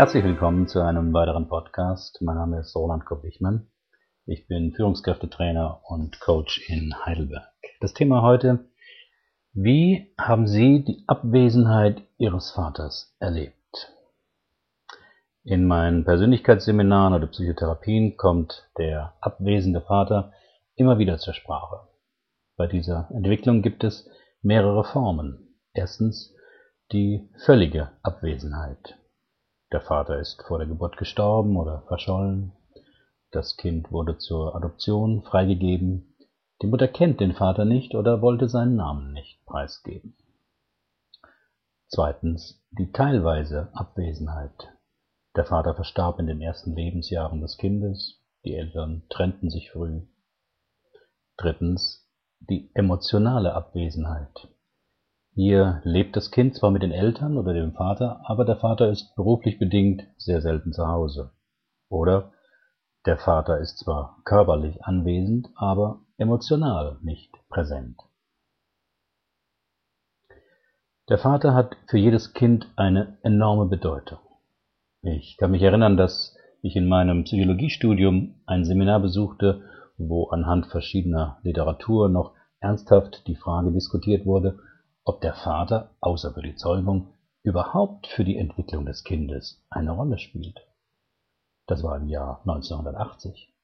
Herzlich willkommen zu einem weiteren Podcast. Mein Name ist Roland Kopp-Wichmann. Ich bin Führungskräftetrainer und Coach in Heidelberg. Das Thema heute, wie haben Sie die Abwesenheit Ihres Vaters erlebt? In meinen Persönlichkeitsseminaren oder Psychotherapien kommt der abwesende Vater immer wieder zur Sprache. Bei dieser Entwicklung gibt es mehrere Formen. Erstens die völlige Abwesenheit. Der Vater ist vor der Geburt gestorben oder verschollen. Das Kind wurde zur Adoption freigegeben. Die Mutter kennt den Vater nicht oder wollte seinen Namen nicht preisgeben. Zweitens die teilweise Abwesenheit. Der Vater verstarb in den ersten Lebensjahren des Kindes, die Eltern trennten sich früh. Drittens die emotionale Abwesenheit. Hier lebt das Kind zwar mit den Eltern oder dem Vater, aber der Vater ist beruflich bedingt sehr selten zu Hause. Oder der Vater ist zwar körperlich anwesend, aber emotional nicht präsent. Der Vater hat für jedes Kind eine enorme Bedeutung. Ich kann mich erinnern, dass ich in meinem Psychologiestudium ein Seminar besuchte, wo anhand verschiedener Literatur noch ernsthaft die Frage diskutiert wurde, ob der Vater außer für die Zeugung überhaupt für die Entwicklung des Kindes eine Rolle spielt. Das war im Jahr 1980.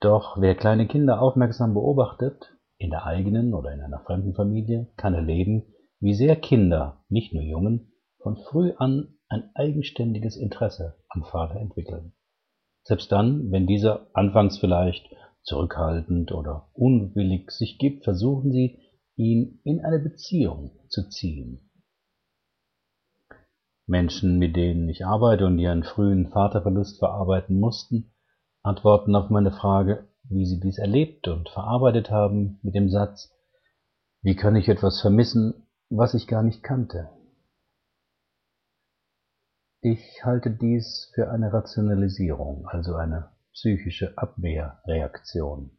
Doch wer kleine Kinder aufmerksam beobachtet, in der eigenen oder in einer fremden Familie, kann erleben, wie sehr Kinder, nicht nur Jungen, von früh an ein eigenständiges Interesse am Vater entwickeln. Selbst dann, wenn dieser anfangs vielleicht zurückhaltend oder unwillig sich gibt, versuchen sie, ihn in eine Beziehung zu ziehen. Menschen, mit denen ich arbeite und einen frühen Vaterverlust verarbeiten mussten, antworten auf meine Frage, wie sie dies erlebt und verarbeitet haben, mit dem Satz, wie kann ich etwas vermissen, was ich gar nicht kannte? Ich halte dies für eine Rationalisierung, also eine psychische Abwehrreaktion.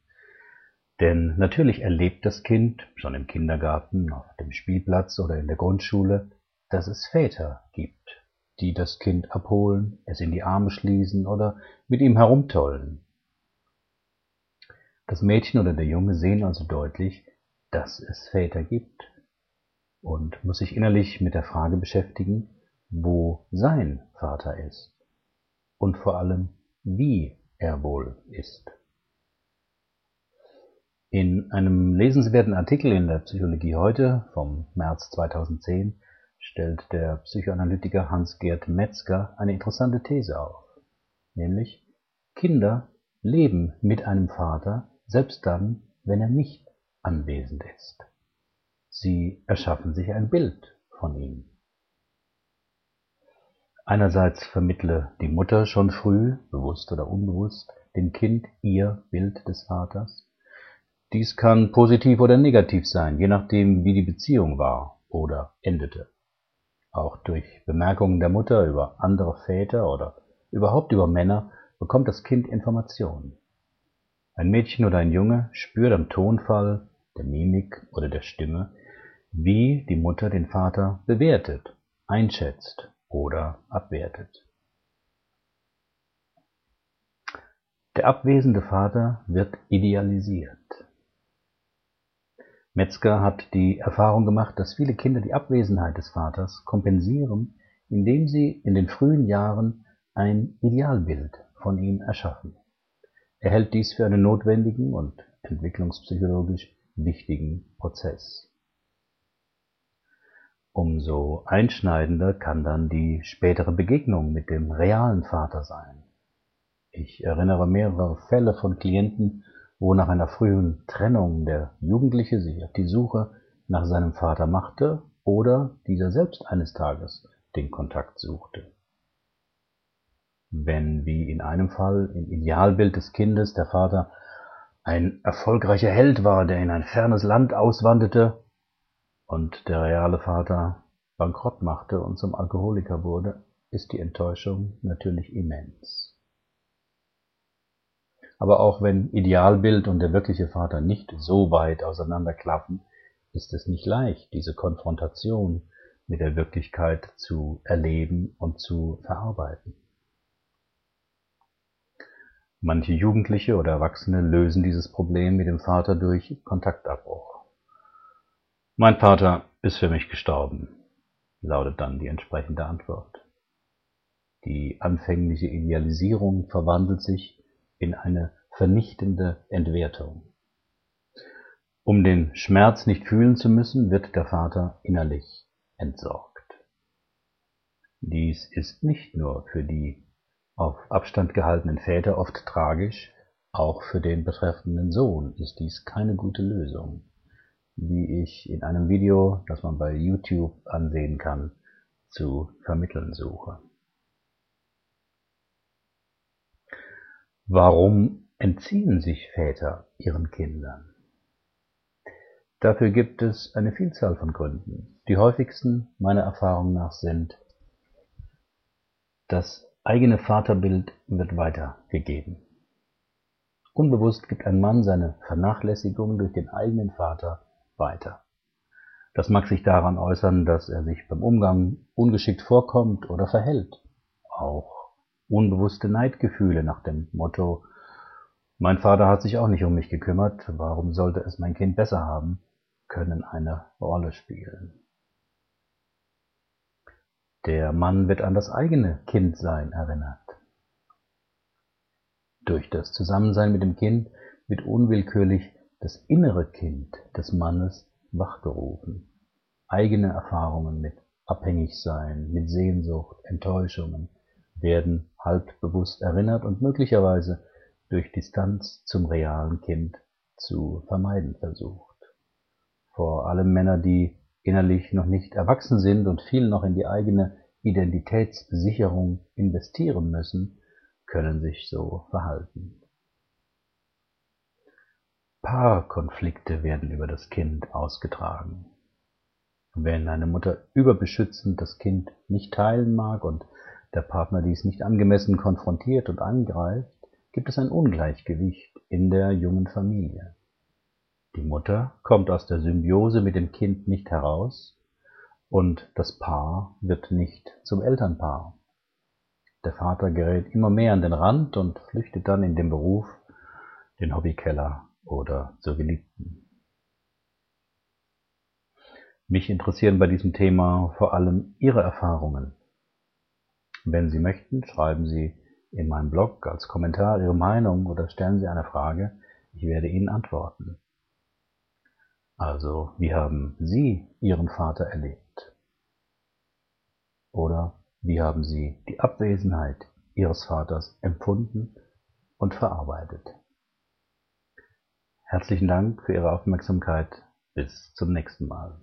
Denn natürlich erlebt das Kind schon im Kindergarten, auf dem Spielplatz oder in der Grundschule, dass es Väter gibt, die das Kind abholen, es in die Arme schließen oder mit ihm herumtollen. Das Mädchen oder der Junge sehen also deutlich, dass es Väter gibt und muss sich innerlich mit der Frage beschäftigen, wo sein Vater ist und vor allem, wie er wohl ist. In einem lesenswerten Artikel in der Psychologie heute vom März 2010 stellt der Psychoanalytiker Hans-Gerd Metzger eine interessante These auf, nämlich Kinder leben mit einem Vater, selbst dann, wenn er nicht anwesend ist. Sie erschaffen sich ein Bild von ihm. Einerseits vermittle die Mutter schon früh, bewusst oder unbewusst, dem Kind ihr Bild des Vaters. Dies kann positiv oder negativ sein, je nachdem, wie die Beziehung war oder endete. Auch durch Bemerkungen der Mutter über andere Väter oder überhaupt über Männer bekommt das Kind Informationen. Ein Mädchen oder ein Junge spürt am Tonfall, der Mimik oder der Stimme, wie die Mutter den Vater bewertet, einschätzt oder abwertet. Der abwesende Vater wird idealisiert. Metzger hat die Erfahrung gemacht, dass viele Kinder die Abwesenheit des Vaters kompensieren, indem sie in den frühen Jahren ein Idealbild von ihm erschaffen. Er hält dies für einen notwendigen und entwicklungspsychologisch wichtigen Prozess. Umso einschneidender kann dann die spätere Begegnung mit dem realen Vater sein. Ich erinnere mehrere Fälle von Klienten, wo nach einer frühen Trennung der Jugendliche sich auf die Suche nach seinem Vater machte oder dieser selbst eines Tages den Kontakt suchte. Wenn wie in einem Fall im Idealbild des Kindes der Vater ein erfolgreicher Held war, der in ein fernes Land auswanderte, und der reale Vater Bankrott machte und zum Alkoholiker wurde, ist die Enttäuschung natürlich immens. Aber auch wenn Idealbild und der wirkliche Vater nicht so weit auseinanderklaffen, ist es nicht leicht, diese Konfrontation mit der Wirklichkeit zu erleben und zu verarbeiten. Manche Jugendliche oder Erwachsene lösen dieses Problem mit dem Vater durch Kontaktabbruch. Mein Vater ist für mich gestorben, lautet dann die entsprechende Antwort. Die anfängliche Idealisierung verwandelt sich in eine vernichtende Entwertung. Um den Schmerz nicht fühlen zu müssen, wird der Vater innerlich entsorgt. Dies ist nicht nur für die auf Abstand gehaltenen Väter oft tragisch, auch für den betreffenden Sohn ist dies keine gute Lösung, wie ich in einem Video, das man bei YouTube ansehen kann, zu vermitteln suche. Warum entziehen sich Väter ihren Kindern? Dafür gibt es eine Vielzahl von Gründen. Die häufigsten meiner Erfahrung nach sind das eigene Vaterbild wird weitergegeben. Unbewusst gibt ein Mann seine Vernachlässigung durch den eigenen Vater weiter. Das mag sich daran äußern, dass er sich beim Umgang ungeschickt vorkommt oder verhält. Auch unbewusste Neidgefühle nach dem Motto Mein Vater hat sich auch nicht um mich gekümmert, warum sollte es mein Kind besser haben, können eine Rolle spielen. Der Mann wird an das eigene Kindsein erinnert. Durch das Zusammensein mit dem Kind wird unwillkürlich das innere Kind des Mannes wachgerufen. Eigene Erfahrungen mit Abhängigsein, mit Sehnsucht, Enttäuschungen werden halbbewusst erinnert und möglicherweise durch Distanz zum realen Kind zu vermeiden versucht. Vor allem Männer, die innerlich noch nicht erwachsen sind und viel noch in die eigene Identitätssicherung investieren müssen, können sich so verhalten. Paarkonflikte werden über das Kind ausgetragen. Wenn eine Mutter überbeschützend das Kind nicht teilen mag und der Partner dies nicht angemessen konfrontiert und angreift, gibt es ein Ungleichgewicht in der jungen Familie. Die Mutter kommt aus der Symbiose mit dem Kind nicht heraus und das Paar wird nicht zum Elternpaar. Der Vater gerät immer mehr an den Rand und flüchtet dann in den Beruf, den Hobbykeller oder zur Geliebten. Mich interessieren bei diesem Thema vor allem Ihre Erfahrungen. Wenn Sie möchten, schreiben Sie in meinem Blog als Kommentar Ihre Meinung oder stellen Sie eine Frage. Ich werde Ihnen antworten. Also, wie haben Sie Ihren Vater erlebt? Oder wie haben Sie die Abwesenheit Ihres Vaters empfunden und verarbeitet? Herzlichen Dank für Ihre Aufmerksamkeit. Bis zum nächsten Mal.